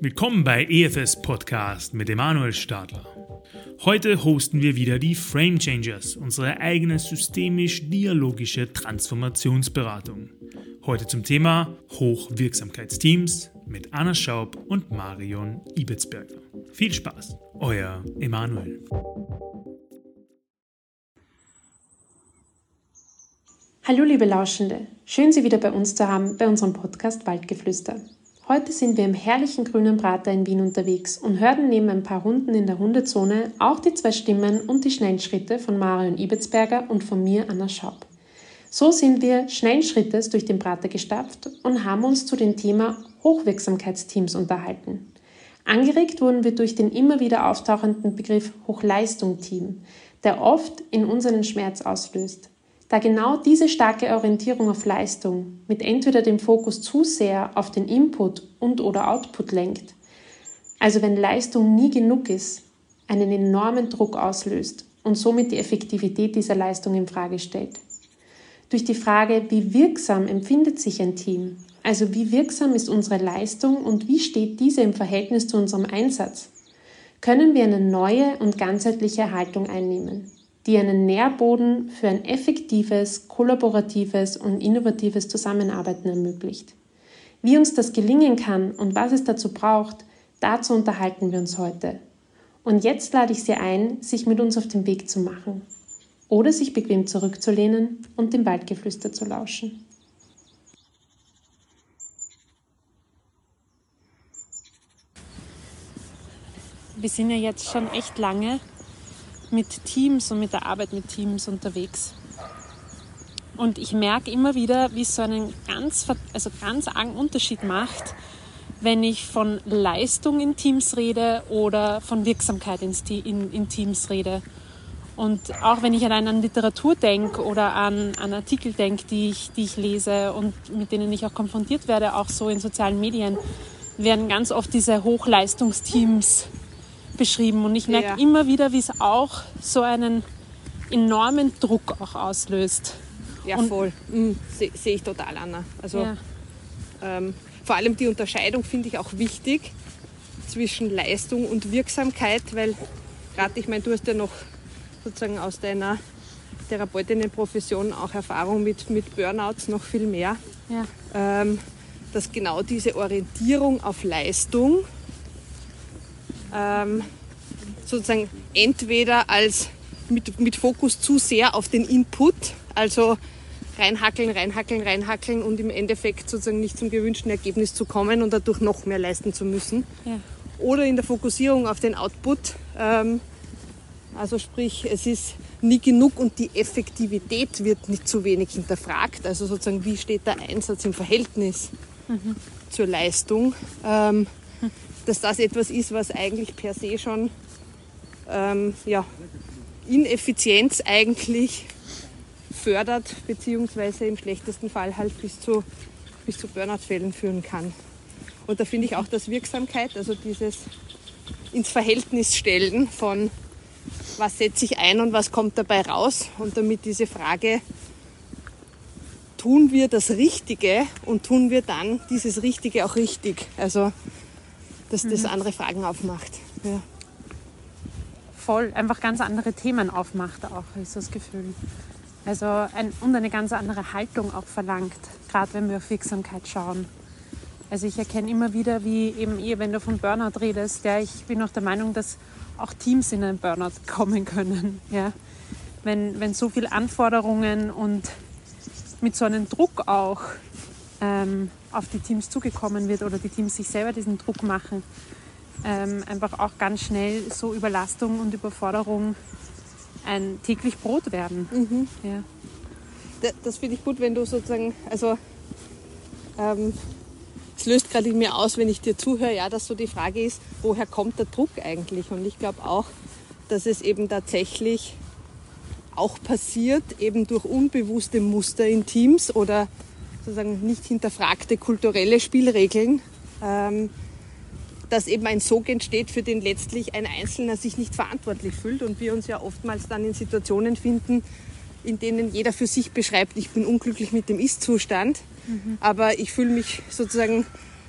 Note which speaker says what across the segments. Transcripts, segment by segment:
Speaker 1: Willkommen bei EFS Podcast mit Emanuel Stadler. Heute hosten wir wieder die Frame Changers, unsere eigene systemisch-dialogische Transformationsberatung. Heute zum Thema Hochwirksamkeitsteams mit Anna Schaub und Marion Ibetsberger. Viel Spaß, euer Emanuel.
Speaker 2: Hallo liebe Lauschende, schön Sie wieder bei uns zu haben bei unserem Podcast Waldgeflüster. Heute sind wir im herrlichen grünen Prater in Wien unterwegs und hören neben ein paar Hunden in der Hundezone auch die zwei Stimmen und die schnellen Schritte von Marion Ibetsberger und von mir, Anna Schaub. So sind wir schnellen Schrittes durch den Prater gestapft und haben uns zu dem Thema Hochwirksamkeitsteams unterhalten. Angeregt wurden wir durch den immer wieder auftauchenden Begriff Hochleistungsteam, der oft in unseren Schmerz auslöst da genau diese starke Orientierung auf Leistung mit entweder dem Fokus zu sehr auf den Input und oder Output lenkt, also wenn Leistung nie genug ist, einen enormen Druck auslöst und somit die Effektivität dieser Leistung in Frage stellt. Durch die Frage, wie wirksam empfindet sich ein Team, also wie wirksam ist unsere Leistung und wie steht diese im Verhältnis zu unserem Einsatz, können wir eine neue und ganzheitliche Haltung einnehmen die einen Nährboden für ein effektives, kollaboratives und innovatives Zusammenarbeiten ermöglicht. Wie uns das gelingen kann und was es dazu braucht, dazu unterhalten wir uns heute. Und jetzt lade ich Sie ein, sich mit uns auf den Weg zu machen oder sich bequem zurückzulehnen und dem Waldgeflüster zu lauschen. Wir sind ja jetzt schon echt lange mit Teams und mit der Arbeit mit Teams unterwegs. Und ich merke immer wieder, wie es so einen ganz, also ganz argen Unterschied macht, wenn ich von Leistung in Teams rede oder von Wirksamkeit in, in Teams rede. Und auch wenn ich allein an Literatur denke oder an, an Artikel denke, die ich, die ich lese und mit denen ich auch konfrontiert werde, auch so in sozialen Medien, werden ganz oft diese Hochleistungsteams beschrieben. Und ich merke ja. immer wieder, wie es auch so einen enormen Druck auch auslöst.
Speaker 3: Ja, und voll. Mhm, Sehe seh ich total, Anna. Also ja. ähm, vor allem die Unterscheidung finde ich auch wichtig zwischen Leistung und Wirksamkeit, weil gerade, ich meine, du hast ja noch sozusagen aus deiner Therapeutinnenprofession auch Erfahrung mit, mit Burnouts noch viel mehr. Ja. Ähm, dass genau diese Orientierung auf Leistung ähm, sozusagen entweder als mit, mit Fokus zu sehr auf den Input, also reinhackeln, reinhackeln, reinhackeln und im Endeffekt sozusagen nicht zum gewünschten Ergebnis zu kommen und dadurch noch mehr leisten zu müssen. Ja. Oder in der Fokussierung auf den Output, ähm, also sprich, es ist nie genug und die Effektivität wird nicht zu wenig hinterfragt. Also sozusagen, wie steht der Einsatz im Verhältnis mhm. zur Leistung? Ähm, dass das etwas ist, was eigentlich per se schon ähm, ja, Ineffizienz eigentlich fördert, beziehungsweise im schlechtesten Fall halt bis zu, bis zu Burnout-Fällen führen kann. Und da finde ich auch, dass Wirksamkeit, also dieses ins Verhältnis stellen von was setze ich ein und was kommt dabei raus und damit diese Frage, tun wir das Richtige und tun wir dann dieses Richtige auch richtig? Also dass das mhm. andere Fragen aufmacht. Ja.
Speaker 2: Voll, einfach ganz andere Themen aufmacht auch, ist das Gefühl. Also ein, und eine ganz andere Haltung auch verlangt, gerade wenn wir auf Wirksamkeit schauen. Also ich erkenne immer wieder, wie eben ihr, wenn du von Burnout redest, ja, ich bin auch der Meinung, dass auch Teams in einen Burnout kommen können. Ja. Wenn, wenn so viele Anforderungen und mit so einem Druck auch ähm, auf die Teams zugekommen wird oder die Teams sich selber diesen Druck machen, ähm, einfach auch ganz schnell so Überlastung und Überforderung ein täglich Brot werden. Mhm. Ja.
Speaker 3: Das, das finde ich gut, wenn du sozusagen, also ähm, es löst gerade in mir aus, wenn ich dir zuhöre, ja, dass so die Frage ist, woher kommt der Druck eigentlich? Und ich glaube auch, dass es eben tatsächlich auch passiert, eben durch unbewusste Muster in Teams oder sozusagen nicht hinterfragte kulturelle Spielregeln, ähm, dass eben ein Sog entsteht, für den letztlich ein Einzelner sich nicht verantwortlich fühlt und wir uns ja oftmals dann in Situationen finden, in denen jeder für sich beschreibt, ich bin unglücklich mit dem Ist-Zustand mhm. aber ich fühle mich sozusagen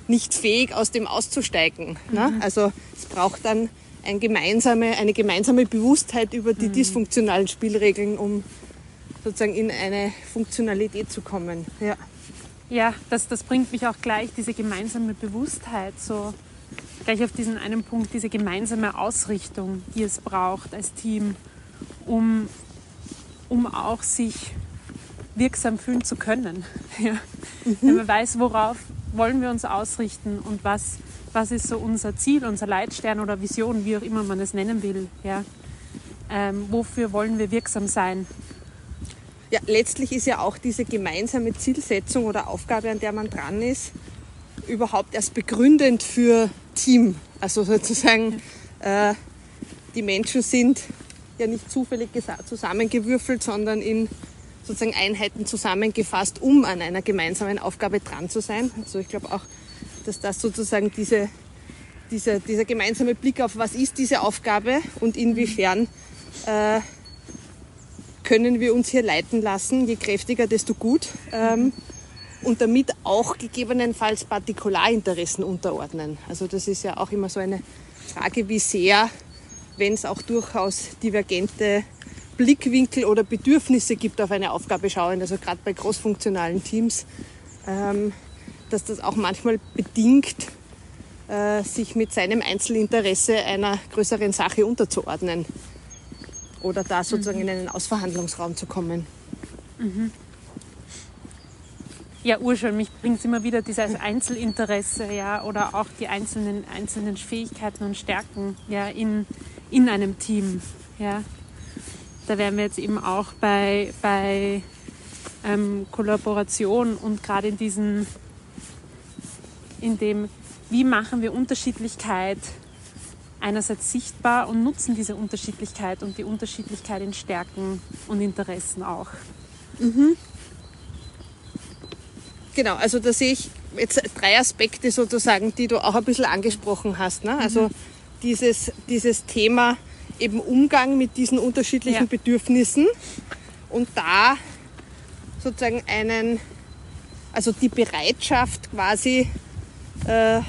Speaker 3: nicht fähig, aus dem auszusteigen. Ne? Mhm. Also es braucht dann ein gemeinsame, eine gemeinsame Bewusstheit über die mhm. dysfunktionalen Spielregeln, um sozusagen in eine Funktionalität zu kommen. Ja,
Speaker 2: ja das, das bringt mich auch gleich, diese gemeinsame Bewusstheit, so gleich auf diesen einen Punkt, diese gemeinsame Ausrichtung, die es braucht als Team, um, um auch sich wirksam fühlen zu können. Ja. Mhm. Wenn man weiß, worauf wollen wir uns ausrichten und was, was ist so unser Ziel, unser Leitstern oder Vision, wie auch immer man es nennen will. Ja. Ähm, wofür wollen wir wirksam sein?
Speaker 3: Ja, letztlich ist ja auch diese gemeinsame Zielsetzung oder Aufgabe, an der man dran ist, überhaupt erst begründend für Team. Also sozusagen, äh, die Menschen sind ja nicht zufällig zusammengewürfelt, sondern in sozusagen Einheiten zusammengefasst, um an einer gemeinsamen Aufgabe dran zu sein. Also ich glaube auch, dass das sozusagen diese, diese, dieser gemeinsame Blick auf, was ist diese Aufgabe und inwiefern äh, können wir uns hier leiten lassen, je kräftiger, desto gut. Ähm, und damit auch gegebenenfalls Partikularinteressen unterordnen. Also das ist ja auch immer so eine Frage, wie sehr, wenn es auch durchaus divergente Blickwinkel oder Bedürfnisse gibt auf eine Aufgabe schauen, also gerade bei großfunktionalen Teams, ähm, dass das auch manchmal bedingt, äh, sich mit seinem Einzelinteresse einer größeren Sache unterzuordnen oder da sozusagen mhm. in einen Ausverhandlungsraum zu kommen. Mhm.
Speaker 2: Ja, urschön, mich bringt immer wieder dieses Einzelinteresse, ja, oder auch die einzelnen, einzelnen Fähigkeiten und Stärken, ja, in, in einem Team, ja da wären wir jetzt eben auch bei, bei ähm, Kollaboration und gerade in diesen, in dem, wie machen wir Unterschiedlichkeit einerseits sichtbar und nutzen diese Unterschiedlichkeit und die Unterschiedlichkeit in Stärken und Interessen auch. Mhm.
Speaker 3: Genau, also da sehe ich jetzt drei Aspekte sozusagen, die du auch ein bisschen angesprochen hast. Ne? Also mhm. dieses, dieses Thema, eben Umgang mit diesen unterschiedlichen ja. Bedürfnissen und da sozusagen einen, also die Bereitschaft quasi, äh,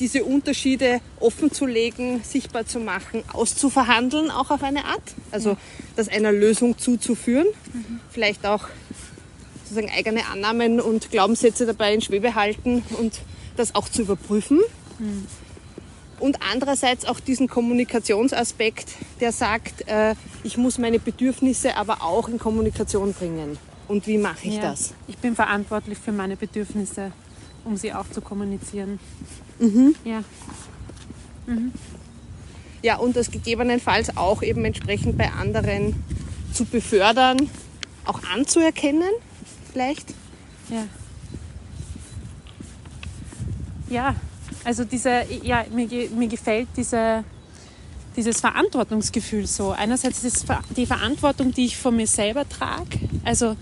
Speaker 3: diese Unterschiede offen zu legen, sichtbar zu machen, auszuverhandeln, auch auf eine Art. Also ja. das einer Lösung zuzuführen, mhm. vielleicht auch sozusagen eigene Annahmen und Glaubenssätze dabei in Schwebe halten und das auch zu überprüfen. Mhm und andererseits auch diesen Kommunikationsaspekt, der sagt, äh, ich muss meine Bedürfnisse aber auch in Kommunikation bringen. Und wie mache ich ja, das?
Speaker 2: Ich bin verantwortlich für meine Bedürfnisse, um sie auch zu kommunizieren. Mhm. Ja.
Speaker 3: Mhm. Ja, und das gegebenenfalls auch eben entsprechend bei anderen zu befördern, auch anzuerkennen, vielleicht.
Speaker 2: Ja. Ja, also diese, ja, mir, mir gefällt diese, dieses Verantwortungsgefühl so. Einerseits ist es die Verantwortung, die ich von mir selber trage, also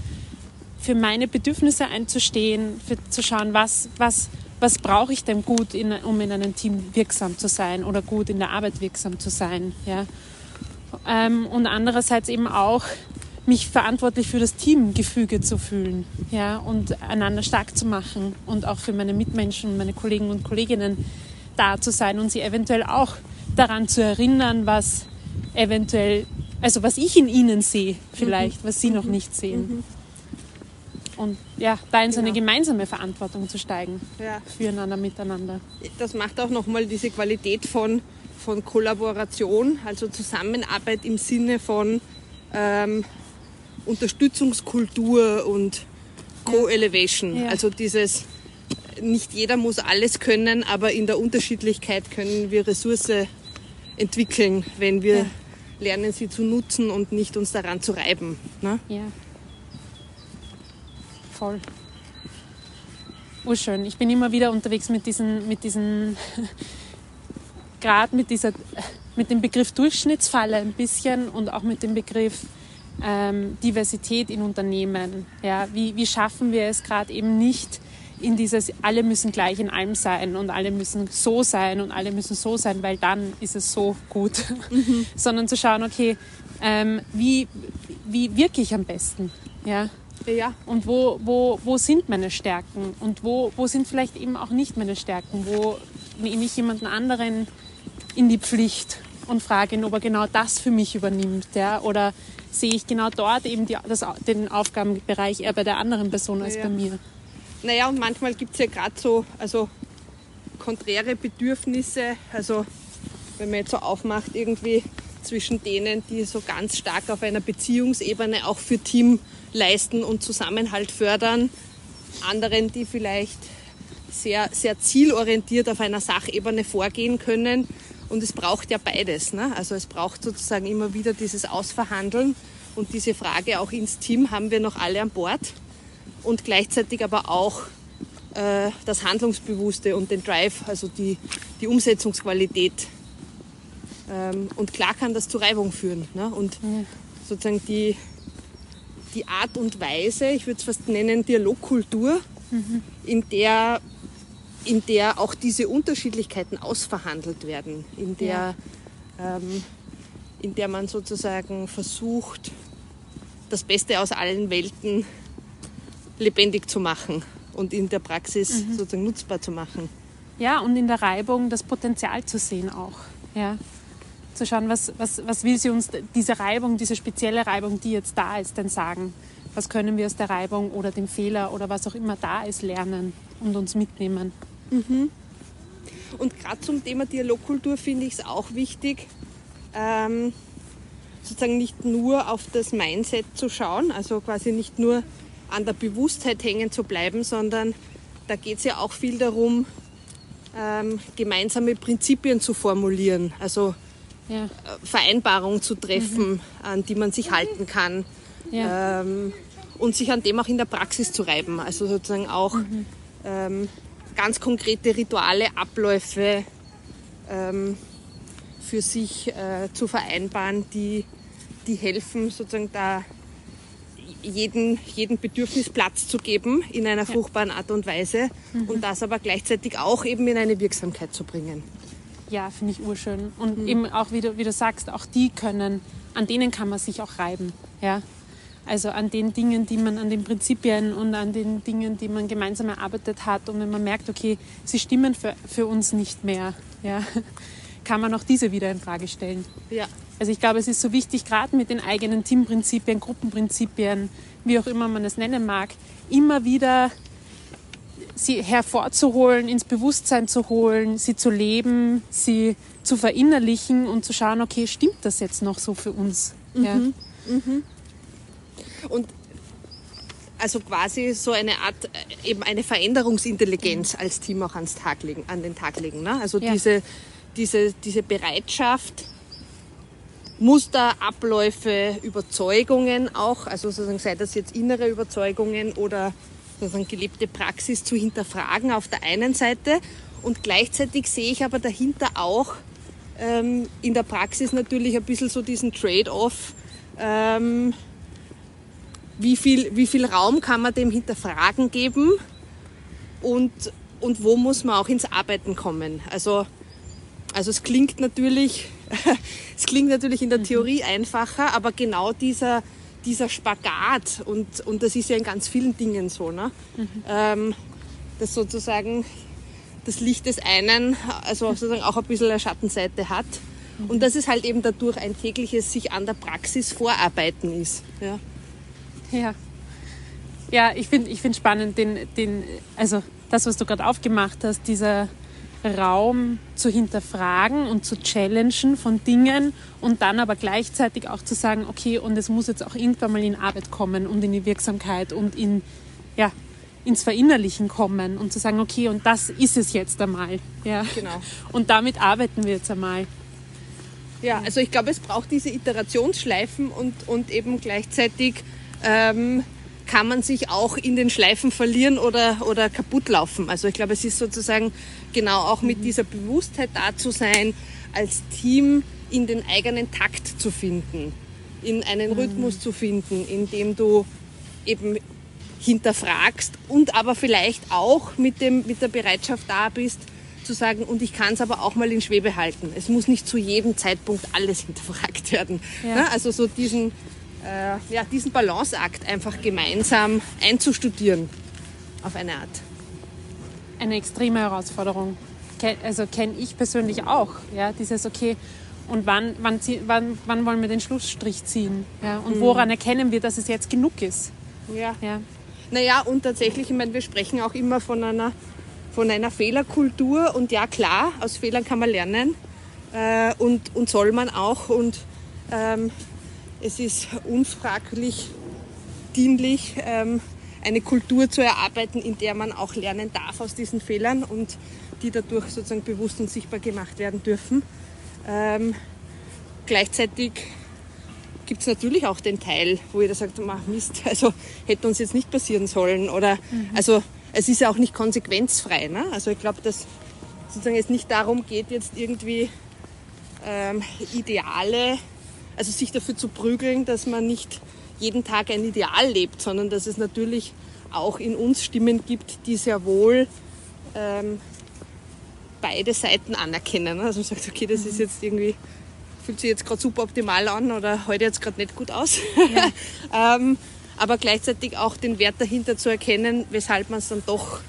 Speaker 2: für meine Bedürfnisse einzustehen, für zu schauen, was, was, was brauche ich denn gut, in, um in einem Team wirksam zu sein oder gut in der Arbeit wirksam zu sein. Ja. Ähm, und andererseits eben auch mich verantwortlich für das Teamgefüge zu fühlen ja, und einander stark zu machen und auch für meine Mitmenschen, meine Kollegen und Kolleginnen da zu sein und sie eventuell auch daran zu erinnern, was eventuell, also was ich in ihnen sehe vielleicht, mhm. was sie mhm. noch nicht sehen. Mhm. Und ja, da in so eine genau. gemeinsame Verantwortung zu steigen, ja. füreinander, miteinander.
Speaker 3: Das macht auch nochmal diese Qualität von, von Kollaboration, also Zusammenarbeit im Sinne von ähm, Unterstützungskultur und Co-Elevation. Ja. Also dieses, nicht jeder muss alles können, aber in der Unterschiedlichkeit können wir Ressource entwickeln, wenn wir ja. lernen, sie zu nutzen und nicht uns daran zu reiben. Ne?
Speaker 2: Ja. Voll. Urschön. Ich bin immer wieder unterwegs mit diesen, mit diesen gerade mit dieser, mit dem Begriff Durchschnittsfalle ein bisschen und auch mit dem Begriff ähm, Diversität in Unternehmen? Ja, wie, wie schaffen wir es gerade eben nicht in dieses, alle müssen gleich in allem sein und alle müssen so sein und alle müssen so sein, weil dann ist es so gut, mhm. sondern zu schauen, okay, ähm, wie, wie wirke ich am besten? Ja?
Speaker 3: Ja.
Speaker 2: Und wo, wo, wo sind meine Stärken? Und wo, wo sind vielleicht eben auch nicht meine Stärken? Wo nehme ich jemanden anderen in die Pflicht und frage ihn, ob er genau das für mich übernimmt? Ja? Oder sehe ich genau dort eben die, das, den Aufgabenbereich eher bei der anderen Person als
Speaker 3: Ja.
Speaker 2: bei mir?
Speaker 3: Naja, und manchmal gibt es ja gerade so, also konträre Bedürfnisse, also wenn man jetzt so aufmacht, irgendwie zwischen denen, die so ganz stark auf einer Beziehungsebene auch für Team leisten und Zusammenhalt fördern, anderen, die vielleicht sehr, sehr zielorientiert auf einer Sachebene vorgehen können. Und es braucht ja beides. Ne? Also es braucht sozusagen immer wieder dieses Ausverhandeln und diese Frage auch ins Team, haben wir noch alle an Bord? Und gleichzeitig aber auch äh, das Handlungsbewusste und den Drive, also die, die Umsetzungsqualität. Ähm, und klar kann das zu Reibung führen. Ne? Und sozusagen die, die Art und Weise, ich würde es fast nennen Dialogkultur, in, der, in der auch diese Unterschiedlichkeiten ausverhandelt werden, in der, ähm, in der man sozusagen versucht, das Beste aus allen Welten lebendig zu machen und in der Praxis sozusagen nutzbar zu machen.
Speaker 2: Ja, und in der Reibung das Potenzial zu sehen auch. Ja. Zu schauen, was, was, was will sie uns, diese Reibung, diese spezielle Reibung, die jetzt da ist, denn sagen? Was können wir aus der Reibung oder dem Fehler oder was auch immer da ist, lernen und uns mitnehmen?
Speaker 3: Und gerade zum Thema Dialogkultur finde ich es auch wichtig, ähm, sozusagen nicht nur auf das Mindset zu schauen, also quasi nicht nur an der Bewusstheit hängen zu bleiben, sondern da geht es ja auch viel darum, ähm, gemeinsame Prinzipien zu formulieren, also
Speaker 2: Ja,
Speaker 3: äh, Vereinbarungen zu treffen, an die man sich halten kann
Speaker 2: ja.
Speaker 3: ähm, und sich an dem auch in der Praxis zu reiben. Also sozusagen auch ähm, ganz konkrete Rituale, Abläufe ähm, für sich äh, zu vereinbaren, die, die helfen, sozusagen da jeden, jeden Bedürfnis Platz zu geben in einer fruchtbaren Art und Weise und das aber gleichzeitig auch eben in eine Wirksamkeit zu bringen.
Speaker 2: Ja, finde ich urschön. Und eben auch, wie du, wie du sagst, auch die können, an denen kann man sich auch reiben. Ja? Also an den Dingen, die man, an den Prinzipien und an den Dingen, die man gemeinsam erarbeitet hat. Und wenn man merkt, okay, sie stimmen für, für uns nicht mehr, ja, kann man auch diese wieder in Frage stellen.
Speaker 3: Ja,
Speaker 2: Also ich glaube, es ist so wichtig, gerade mit den eigenen Teamprinzipien, Gruppenprinzipien, wie auch immer man es nennen mag, immer wieder sie hervorzuholen, ins Bewusstsein zu holen, sie zu leben, sie zu verinnerlichen und zu schauen, okay, stimmt das jetzt noch so für uns? Ja.
Speaker 3: Und also quasi so eine Art, äh, eben eine Veränderungsintelligenz als Team auch ans Tag legen, an den Tag legen. Ne? Also
Speaker 2: Ja.
Speaker 3: diese, diese, diese Bereitschaft, Muster, Abläufe, Überzeugungen auch, also sozusagen sei das jetzt innere Überzeugungen oder sozusagen gelebte Praxis zu hinterfragen auf der einen Seite und gleichzeitig sehe ich aber dahinter auch ähm, in der Praxis natürlich ein bisschen so diesen Trade-off, ähm, wie viel, wie viel Raum kann man dem Hinterfragen geben und, und wo muss man auch ins Arbeiten kommen. Also, also es klingt natürlich, es klingt natürlich in der Theorie einfacher, aber genau dieser, dieser Spagat und, und das ist ja in ganz vielen Dingen so, ne? Ähm, dass sozusagen das Licht des einen, also sozusagen auch ein bisschen eine Schattenseite hat. Und dass es halt eben dadurch ein tägliches sich an der Praxis vorarbeiten ist. Ja.
Speaker 2: Ja, ja ich finde ich find spannend, den, den, also das, was du gerade aufgemacht hast, dieser Raum zu hinterfragen und zu challengen von Dingen und dann aber gleichzeitig auch zu sagen, okay, und es muss jetzt auch irgendwann mal in Arbeit kommen und in die Wirksamkeit und in, ja, ins Verinnerlichen kommen und zu sagen, okay, und das ist es jetzt einmal. Ja.
Speaker 3: Genau.
Speaker 2: Und damit arbeiten wir jetzt einmal.
Speaker 3: Ja, also ich glaube, es braucht diese Iterationsschleifen und, und eben gleichzeitig ähm, kann man sich auch in den Schleifen verlieren oder, oder kaputt laufen. Also ich glaube, es ist sozusagen genau auch mit dieser Bewusstheit da zu sein, als Team in den eigenen Takt zu finden, in einen Rhythmus zu finden, in dem du eben hinterfragst und aber vielleicht auch mit, dem, mit der Bereitschaft da bist, zu sagen, und ich kann es aber auch mal in Schwebe halten. Es muss nicht zu jedem Zeitpunkt alles hinterfragt werden.
Speaker 2: Ja.
Speaker 3: Ne? Also so diesen, äh, ja, diesen Balanceakt einfach gemeinsam einzustudieren auf eine Art.
Speaker 2: Eine extreme Herausforderung. Also kenne ich persönlich auch. Ja, dieses, okay, und wann, wann, wann, wann wollen wir den Schlussstrich ziehen? Ja, und mhm. woran erkennen wir, dass es jetzt genug ist?
Speaker 3: Ja. ja. Naja, und tatsächlich, ich meine, wir sprechen auch immer von einer, von einer Fehlerkultur. Und ja, klar, aus Fehlern kann man lernen. Äh, und, und soll man auch. Und ähm, es ist unfraglich dienlich, ähm, eine Kultur zu erarbeiten, in der man auch lernen darf aus diesen Fehlern und die dadurch sozusagen bewusst und sichtbar gemacht werden dürfen. Ähm, gleichzeitig gibt es natürlich auch den Teil, wo jeder sagt, mach Mist, also hätte uns jetzt nicht passieren sollen. Oder mhm. also es ist ja auch nicht konsequenzfrei. Ne? Also ich glaube, dass sozusagen es nicht darum geht, jetzt irgendwie ähm, Ideale, also sich dafür zu prügeln, dass man nicht jeden Tag ein Ideal lebt, sondern dass es natürlich auch in uns Stimmen gibt, die sehr wohl ähm, beide Seiten anerkennen. Also man sagt, okay, das mhm. ist jetzt irgendwie, fühlt sich jetzt gerade super optimal an oder heute jetzt gerade nicht gut aus. Ja. ähm, aber gleichzeitig auch den Wert dahinter zu erkennen, weshalb man es dann doch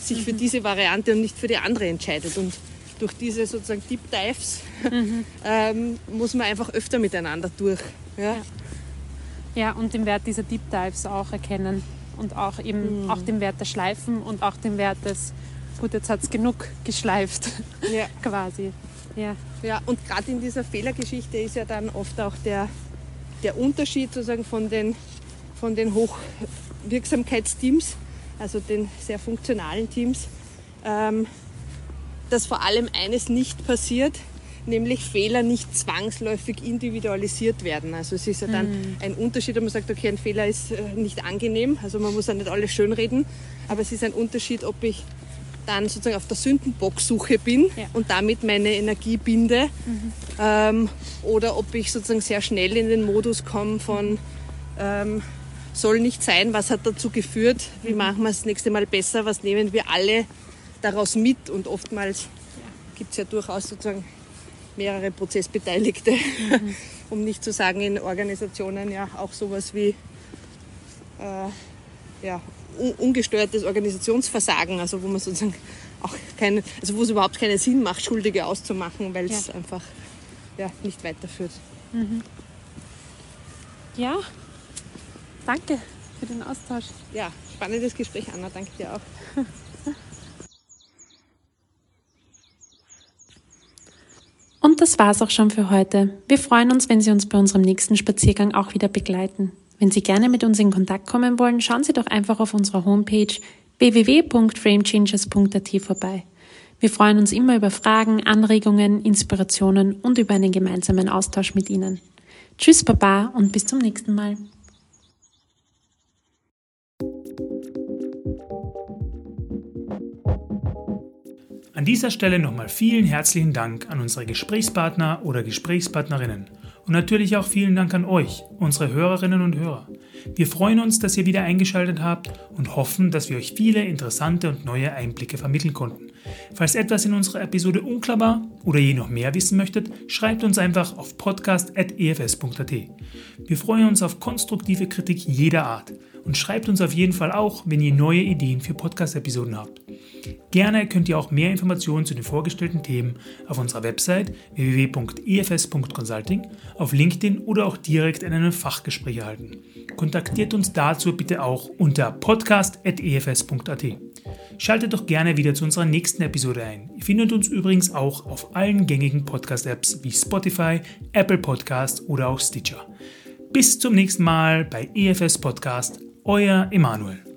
Speaker 3: sich mhm. für diese Variante und nicht für die andere entscheidet. Und durch diese sozusagen Deep Dives mhm. ähm, muss man einfach öfter miteinander durch.
Speaker 2: Ja? ja? Ja. und den Wert dieser Deep Dives auch erkennen und auch eben mhm. auch den Wert der Schleifen und auch den Wert des gut, jetzt hat es genug geschleift, ja. quasi.
Speaker 3: Ja, ja und gerade in dieser Fehlergeschichte ist ja dann oft auch der, der Unterschied sozusagen von den, von den Hochwirksamkeitsteams, also den sehr funktionalen Teams, ähm, dass vor allem eines nicht passiert, nämlich Fehler nicht zwangsläufig individualisiert werden. Also es ist ja dann mhm. ein Unterschied, ob man sagt, okay, ein Fehler ist äh, nicht angenehm, also man muss ja nicht alles schönreden, aber es ist ein Unterschied, ob ich dann sozusagen auf der Sündenbocksuche bin ja. und damit meine Energie binde mhm. ähm, oder ob ich sozusagen sehr schnell in den Modus komme von ähm, soll nicht sein, was hat dazu geführt, wie mhm. machen wir es das nächste Mal besser, was nehmen wir alle daraus mit und oftmals gibt es ja durchaus sozusagen mehrere Prozessbeteiligte, mhm. um nicht zu sagen in Organisationen ja auch sowas wie äh, ja, ungesteuertes Organisationsversagen, also wo man sozusagen auch keine, also wo es überhaupt keinen Sinn macht, Schuldige auszumachen, weil es ja. einfach ja, nicht weiterführt. Mhm.
Speaker 2: Ja, danke für den Austausch.
Speaker 3: Ja, spannendes Gespräch, Anna, danke dir auch.
Speaker 2: Und das war's auch schon für heute. Wir freuen uns, wenn Sie uns bei unserem nächsten Spaziergang auch wieder begleiten. Wenn Sie gerne mit uns in Kontakt kommen wollen, schauen Sie doch einfach auf unserer Homepage www.framechangers.at vorbei. Wir freuen uns immer über Fragen, Anregungen, Inspirationen und über einen gemeinsamen Austausch mit Ihnen. Tschüss, Baba und bis zum nächsten Mal.
Speaker 1: An dieser Stelle nochmal vielen herzlichen Dank an unsere Gesprächspartner oder Gesprächspartnerinnen und natürlich auch vielen Dank an euch, unsere Hörerinnen und Hörer. Wir freuen uns, dass ihr wieder eingeschaltet habt und hoffen, dass wir euch viele interessante und neue Einblicke vermitteln konnten. Falls etwas in unserer Episode unklar war oder ihr noch mehr wissen möchtet, schreibt uns einfach auf podcast.efs.at. Wir freuen uns auf konstruktive Kritik jeder Art und schreibt uns auf jeden Fall auch, wenn ihr neue Ideen für Podcast-Episoden habt. Gerne könnt ihr auch mehr Informationen zu den vorgestellten Themen auf unserer Website www.efs.consulting, auf LinkedIn oder auch direkt in einem Fachgespräch erhalten. Kontaktiert uns dazu bitte auch unter podcast.efs.at. Schaltet doch gerne wieder zu unserer nächsten Episode ein. Ihr findet uns übrigens auch auf allen gängigen Podcast-Apps wie Spotify, Apple Podcast oder auch Stitcher. Bis zum nächsten Mal bei EFS Podcast, euer Emanuel.